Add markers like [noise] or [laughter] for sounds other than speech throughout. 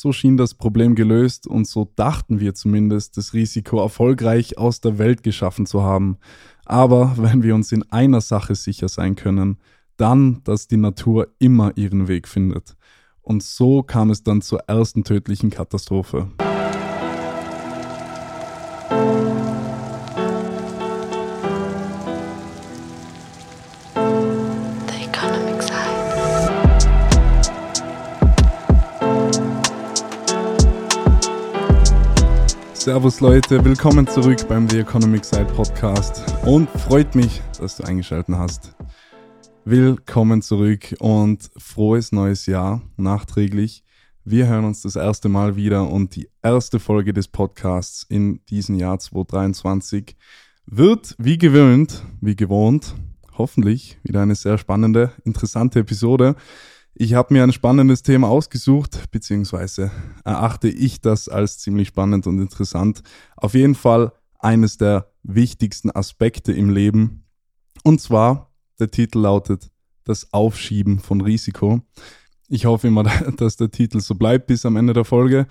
so schien das Problem gelöst und so dachten wir zumindest, das Risiko erfolgreich aus der Welt geschaffen zu haben. Aber wenn wir uns in einer Sache sicher sein können, dann, dass die Natur immer ihren Weg findet. Und so kam es dann zur ersten tödlichen Katastrophe. Servus Leute, willkommen zurück beim The Economic Side Podcast und freut mich, dass du eingeschaltet hast. Willkommen zurück und frohes neues Jahr nachträglich. Wir hören uns das erste Mal wieder und die erste Folge des Podcasts in diesem Jahr 2023 wird wie gewöhnt, wie gewohnt, hoffentlich wieder eine sehr spannende, interessante Episode. Ich habe mir ein spannendes Thema ausgesucht, beziehungsweise erachte ich das als ziemlich spannend und interessant. Auf jeden Fall eines der wichtigsten Aspekte im Leben. Und zwar, der Titel lautet Das Aufschieben von Risiko. Ich hoffe immer, [laughs] dass der Titel so bleibt bis am Ende der Folge.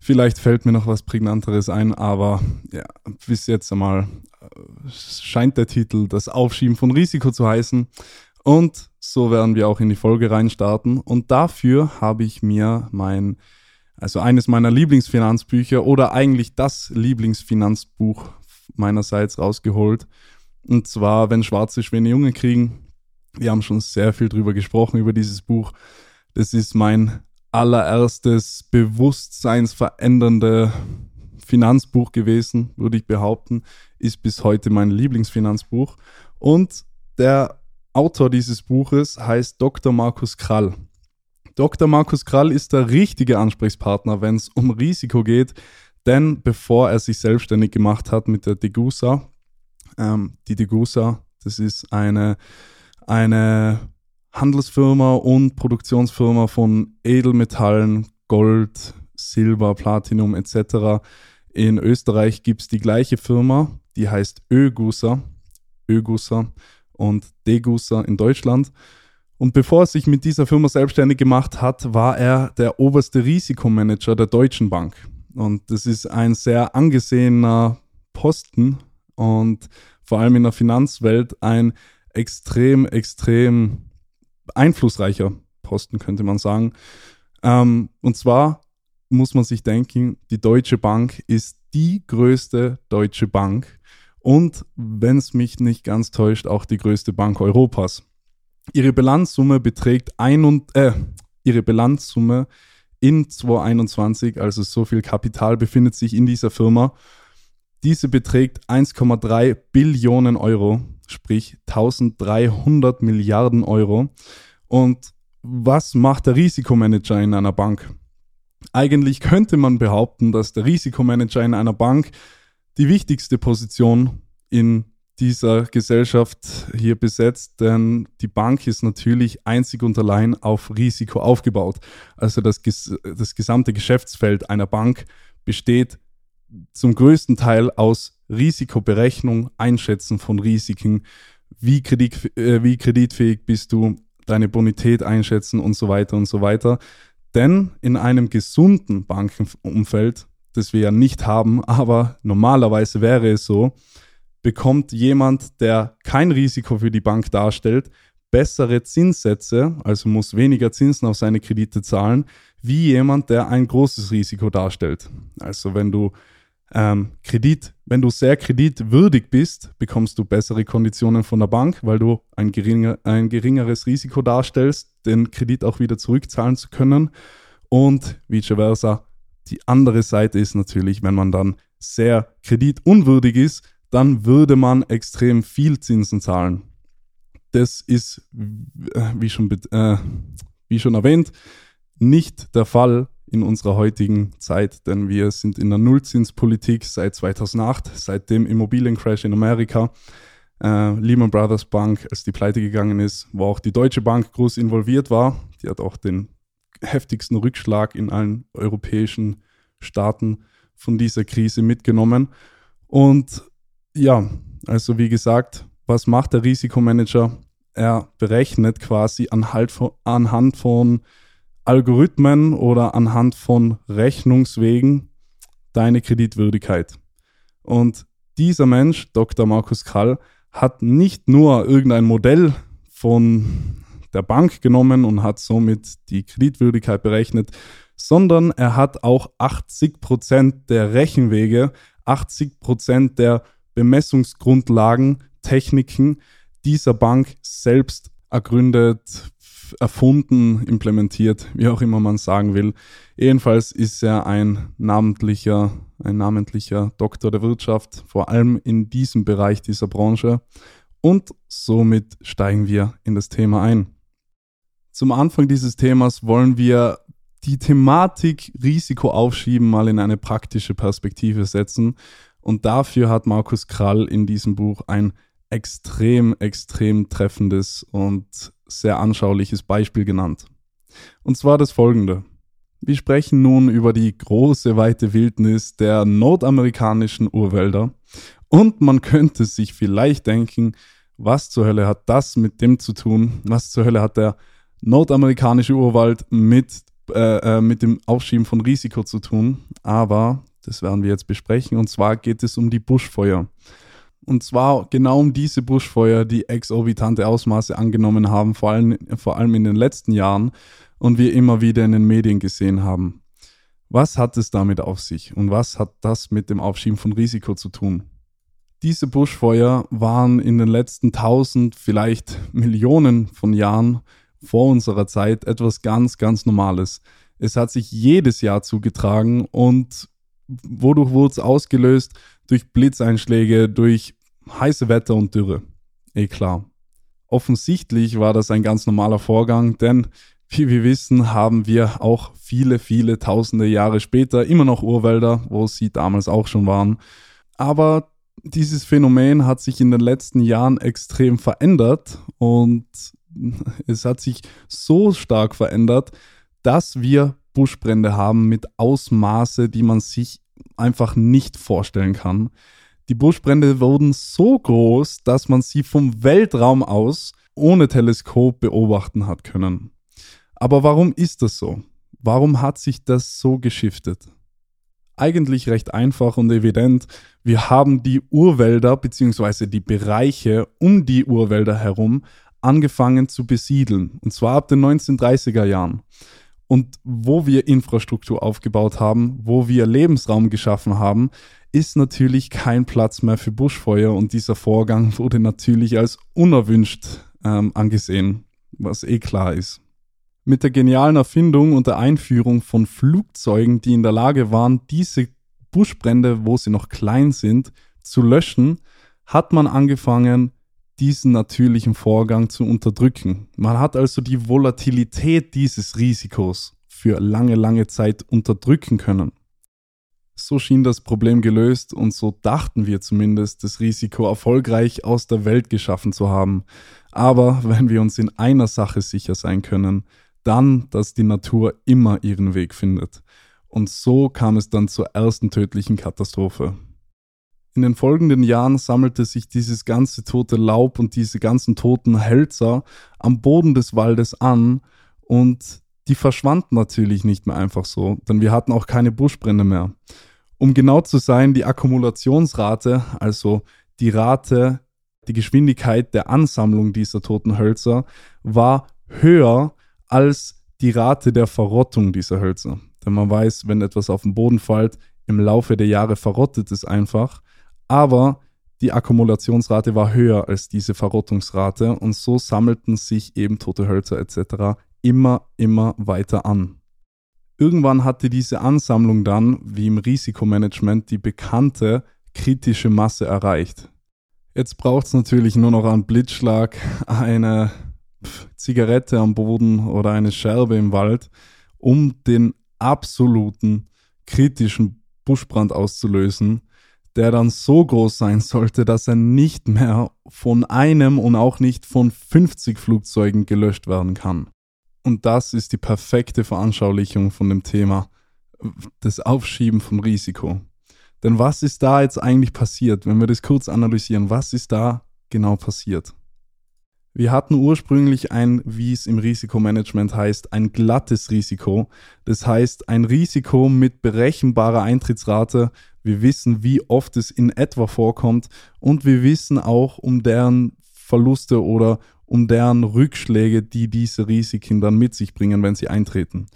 Vielleicht fällt mir noch was Prägnanteres ein, aber ja, bis jetzt einmal äh, scheint der Titel das Aufschieben von Risiko zu heißen. Und so werden wir auch in die Folge reinstarten. Und dafür habe ich mir mein, also eines meiner Lieblingsfinanzbücher oder eigentlich das Lieblingsfinanzbuch meinerseits rausgeholt. Und zwar, wenn Schwarze Schwäne Junge kriegen. Wir haben schon sehr viel drüber gesprochen, über dieses Buch. Das ist mein allererstes bewusstseinsverändernde Finanzbuch gewesen, würde ich behaupten. Ist bis heute mein Lieblingsfinanzbuch. Und der Autor dieses Buches heißt Dr. Markus Krall. Dr. Markus Krall ist der richtige Ansprechpartner, wenn es um Risiko geht, denn bevor er sich selbstständig gemacht hat mit der Degusa, ähm, die Degusa, das ist eine, eine Handelsfirma und Produktionsfirma von Edelmetallen, Gold, Silber, Platinum etc. In Österreich gibt es die gleiche Firma, die heißt Ögusa. Ögusa und Degussa in Deutschland. Und bevor er sich mit dieser Firma selbstständig gemacht hat, war er der oberste Risikomanager der Deutschen Bank. Und das ist ein sehr angesehener Posten und vor allem in der Finanzwelt ein extrem, extrem einflussreicher Posten, könnte man sagen. Ähm, und zwar muss man sich denken, die Deutsche Bank ist die größte deutsche Bank und, wenn es mich nicht ganz täuscht, auch die größte Bank Europas. Ihre Bilanzsumme beträgt ein und, äh, ihre Bilanzsumme in 2021, also so viel Kapital befindet sich in dieser Firma. Diese beträgt 1,3 Billionen Euro, sprich 1300 Milliarden Euro. Und was macht der Risikomanager in einer Bank? Eigentlich könnte man behaupten, dass der Risikomanager in einer Bank die wichtigste Position in dieser Gesellschaft hier besetzt, denn die Bank ist natürlich einzig und allein auf Risiko aufgebaut. Also das, das gesamte Geschäftsfeld einer Bank besteht zum größten Teil aus Risikoberechnung, Einschätzen von Risiken, wie, kredit, äh, wie kreditfähig bist du, deine Bonität einschätzen und so weiter und so weiter. Denn in einem gesunden Bankenumfeld das wir ja nicht haben, aber normalerweise wäre es so, bekommt jemand, der kein Risiko für die Bank darstellt, bessere Zinssätze, also muss weniger Zinsen auf seine Kredite zahlen, wie jemand, der ein großes Risiko darstellt. Also wenn du ähm, Kredit, wenn du sehr kreditwürdig bist, bekommst du bessere Konditionen von der Bank, weil du ein, geringer, ein geringeres Risiko darstellst, den Kredit auch wieder zurückzahlen zu können. Und vice versa, die andere Seite ist natürlich, wenn man dann sehr kreditunwürdig ist, dann würde man extrem viel Zinsen zahlen. Das ist, äh, wie schon, äh, wie schon erwähnt, nicht der Fall in unserer heutigen Zeit, denn wir sind in der Nullzinspolitik seit 2008, seit dem Immobiliencrash in Amerika. Äh, Lehman Brothers Bank, als die pleite gegangen ist, wo auch die Deutsche Bank groß involviert war. Die hat auch den heftigsten Rückschlag in allen europäischen Staaten von dieser Krise mitgenommen. Und ja, also wie gesagt, was macht der Risikomanager? Er berechnet quasi anhand von, Algorithmen oder anhand von Rechnungswegen deine Kreditwürdigkeit. Und dieser Mensch, Dr. Markus Krall, hat nicht nur irgendein Modell von der Bank genommen und hat somit die Kreditwürdigkeit berechnet, sondern er hat auch 80 Prozent der Rechenwege, 80 Prozent der Bemessungsgrundlagen, Techniken dieser Bank selbst ergründet, erfunden, implementiert, wie auch immer man sagen will. Jedenfalls ist er ein namentlicher, ein namentlicher Doktor der Wirtschaft, vor allem in diesem Bereich dieser Branche. Und somit steigen wir in das Thema ein. Zum Anfang dieses Themas wollen wir die Thematik Risiko aufschieben mal in eine praktische Perspektive setzen. Und dafür hat Markus Krall in diesem Buch ein extrem, extrem treffendes und sehr anschauliches Beispiel genannt. Und zwar das folgende. Wir sprechen nun über die große, weite Wildnis der nordamerikanischen Urwälder. Und man könnte sich vielleicht denken, was zur Hölle hat das mit dem zu tun? Was zur Hölle hat der nordamerikanische Urwald mit, äh, äh, mit dem Aufschieben von Risiko zu tun? Aber das werden wir jetzt besprechen. Und zwar geht es um die Buschfeuer. Und zwar genau um diese Buschfeuer, die exorbitante Ausmaße angenommen haben, vor allem, vor allem in den letzten Jahren und wir immer wieder in den Medien gesehen haben. Was hat es damit auf sich und was hat das mit dem Aufschieben von Risiko zu tun? Diese Buschfeuer waren in den letzten tausend, vielleicht Millionen von Jahren vor unserer Zeit etwas ganz, ganz Normales. Es hat sich jedes Jahr zugetragen und wodurch wurde es ausgelöst? Durch Blitzeinschläge, durch heiße Wetter und Dürre. Eh klar. Offensichtlich war das ein ganz normaler Vorgang, denn wie wir wissen, haben wir auch viele, viele tausende Jahre später immer noch Urwälder, wo sie damals auch schon waren. Aber dieses Phänomen hat sich in den letzten Jahren extrem verändert und [laughs] es hat sich so stark verändert, dass wir Buschbrände haben mit Ausmaße, die man sich einfach nicht vorstellen kann. Die Buschbrände wurden so groß, dass man sie vom Weltraum aus ohne Teleskop beobachten hat können. Aber warum ist das so? Warum hat sich das so geschiftet? Eigentlich recht einfach und evident. Wir haben die Urwälder bzw. die Bereiche um die Urwälder herum angefangen zu besiedeln. Und zwar ab den 1930er Jahren. Und wo wir Infrastruktur aufgebaut haben, wo wir Lebensraum geschaffen haben, ist natürlich kein Platz mehr für Buschfeuer und dieser Vorgang wurde natürlich als unerwünscht ähm, angesehen, was eh klar ist. Mit der genialen Erfindung und der Einführung von Flugzeugen, die in der Lage waren, diese Buschbrände, wo sie noch klein sind, zu löschen, hat man angefangen, diesen natürlichen Vorgang zu unterdrücken. Man hat also die Volatilität dieses Risikos für lange, lange Zeit unterdrücken können. So schien das Problem gelöst und so dachten wir zumindest, das Risiko erfolgreich aus der Welt geschaffen zu haben. Aber wenn wir uns in einer Sache sicher sein können, dann, dass die Natur immer ihren Weg findet. Und so kam es dann zur ersten tödlichen Katastrophe. In den folgenden Jahren sammelte sich dieses ganze tote Laub und diese ganzen toten Hölzer am Boden des Waldes an und die verschwanden natürlich nicht mehr einfach so, denn wir hatten auch keine Buschbrände mehr. Um genau zu sein, die Akkumulationsrate, also die Rate, die Geschwindigkeit der Ansammlung dieser toten Hölzer, war höher als die Rate der Verrottung dieser Hölzer. Denn man weiß, wenn etwas auf den Boden fällt, im Laufe der Jahre verrottet es einfach aber die Akkumulationsrate war höher als diese Verrottungsrate und so sammelten sich eben tote Hölzer etc. immer, immer weiter an. Irgendwann hatte diese Ansammlung dann, wie im Risikomanagement, die bekannte kritische Masse erreicht. Jetzt braucht es natürlich nur noch einen Blitzschlag, eine Zigarette am Boden oder eine Scherbe im Wald, um den absoluten kritischen Buschbrand auszulösen der dann so groß sein sollte, dass er nicht mehr von einem und auch nicht von 50 Flugzeugen gelöscht werden kann. Und das ist die perfekte Veranschaulichung von dem Thema, das Aufschieben von Risiko. Denn was ist da jetzt eigentlich passiert, wenn wir das kurz analysieren? Was ist da genau passiert? Wir hatten ursprünglich ein, wie es im Risikomanagement heißt, ein glattes Risiko. Das heißt, ein Risiko mit berechenbarer Eintrittsrate. Wir wissen, wie oft es in etwa vorkommt und wir wissen auch um deren Verluste oder um deren Rückschläge, die diese Risiken dann mit sich bringen, wenn sie eintreten.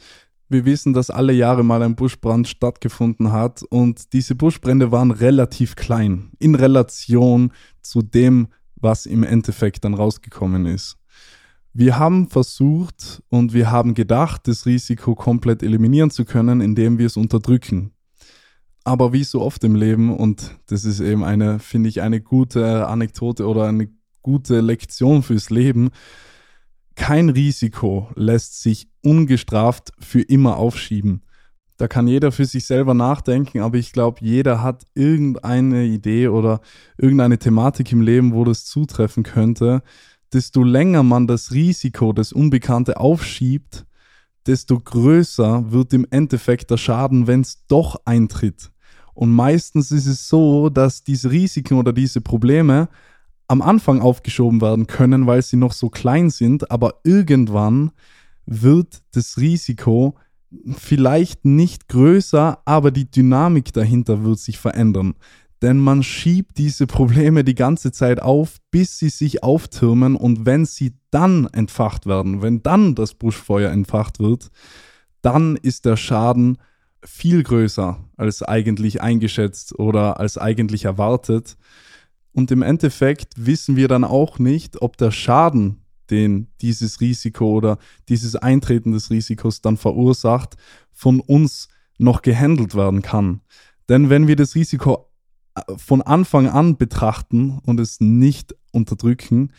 Wir wissen, dass alle Jahre mal ein Buschbrand stattgefunden hat und diese Buschbrände waren relativ klein in Relation zu dem, was im Endeffekt dann rausgekommen ist. Wir haben versucht und wir haben gedacht, das Risiko komplett eliminieren zu können, indem wir es unterdrücken. Aber wie so oft im Leben, und das ist eben eine, finde ich, eine gute Anekdote oder eine gute Lektion fürs Leben. Kein Risiko lässt sich ungestraft für immer aufschieben. Da kann jeder für sich selber nachdenken, aber ich glaube, jeder hat irgendeine Idee oder irgendeine Thematik im Leben, wo das zutreffen könnte. Desto länger man das Risiko, das Unbekannte aufschiebt, desto größer wird im Endeffekt der Schaden, wenn es doch eintritt. Und meistens ist es so, dass diese Risiken oder diese Probleme am Anfang aufgeschoben werden können, weil sie noch so klein sind, aber irgendwann wird das Risiko vielleicht nicht größer, aber die Dynamik dahinter wird sich verändern. Denn man schiebt diese Probleme die ganze Zeit auf, bis sie sich auftürmen und wenn sie dann entfacht werden, wenn dann das Buschfeuer entfacht wird, dann ist der Schaden viel größer als eigentlich eingeschätzt oder als eigentlich erwartet. Und im Endeffekt wissen wir dann auch nicht, ob der Schaden, den dieses Risiko oder dieses Eintreten des Risikos dann verursacht, von uns noch gehandelt werden kann. Denn wenn wir das Risiko äh, von Anfang an betrachten und es nicht unterdrücken,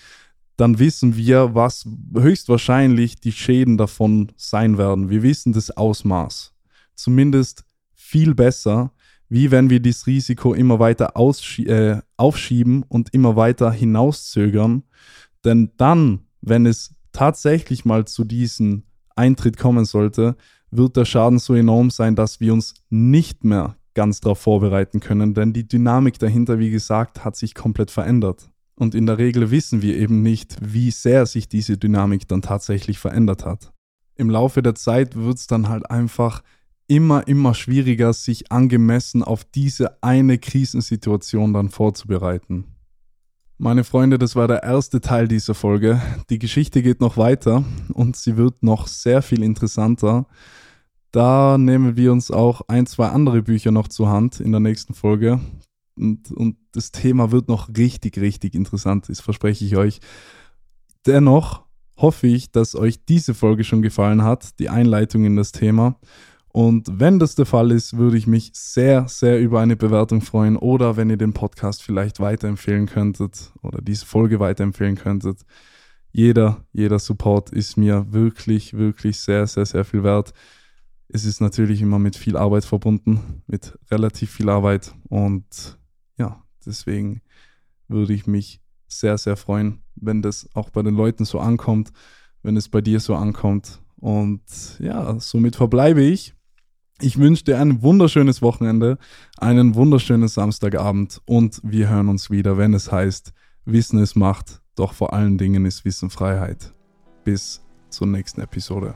dann wissen wir, was höchstwahrscheinlich die Schäden davon sein werden. Wir wissen das Ausmaß. Zumindest viel besser, wie wenn wir dieses Risiko immer weiter äh, aufschieben und immer weiter hinauszögern. Denn dann, wenn es tatsächlich mal zu diesem Eintritt kommen sollte, wird der Schaden so enorm sein, dass wir uns nicht mehr ganz darauf vorbereiten können, denn die Dynamik dahinter, wie gesagt, hat sich komplett verändert. Und in der Regel wissen wir eben nicht, wie sehr sich diese Dynamik dann tatsächlich verändert hat. Im Laufe der Zeit wird es dann halt einfach immer, immer schwieriger, sich angemessen auf diese eine Krisensituation dann vorzubereiten. Meine Freunde, das war der erste Teil dieser Folge. Die Geschichte geht noch weiter und sie wird noch sehr viel interessanter. Da nehmen wir uns auch ein, zwei andere Bücher noch zur Hand in der nächsten Folge. Und, und das Thema wird noch richtig, richtig interessant, das verspreche ich euch. Dennoch hoffe ich, dass euch diese Folge schon gefallen hat, die Einleitung in das Thema. Und wenn das der Fall ist, würde ich mich sehr, sehr über eine Bewertung freuen oder wenn ihr den Podcast vielleicht weiterempfehlen könntet oder diese Folge weiterempfehlen könntet. Jeder, jeder Support ist mir wirklich, wirklich sehr, sehr, sehr viel wert. Es ist natürlich immer mit viel Arbeit verbunden, mit relativ viel Arbeit und ja, deswegen würde ich mich sehr, sehr freuen, wenn das auch bei den Leuten so ankommt, wenn es bei dir so ankommt. Und ja, somit verbleibe ich ich wünsche dir ein wunderschönes Wochenende, einen wunderschönen Samstagabend und wir hören uns wieder, wenn es heißt, Wissen ist Macht, doch vor allen Dingen ist Wissen Freiheit. Bis zur nächsten Episode.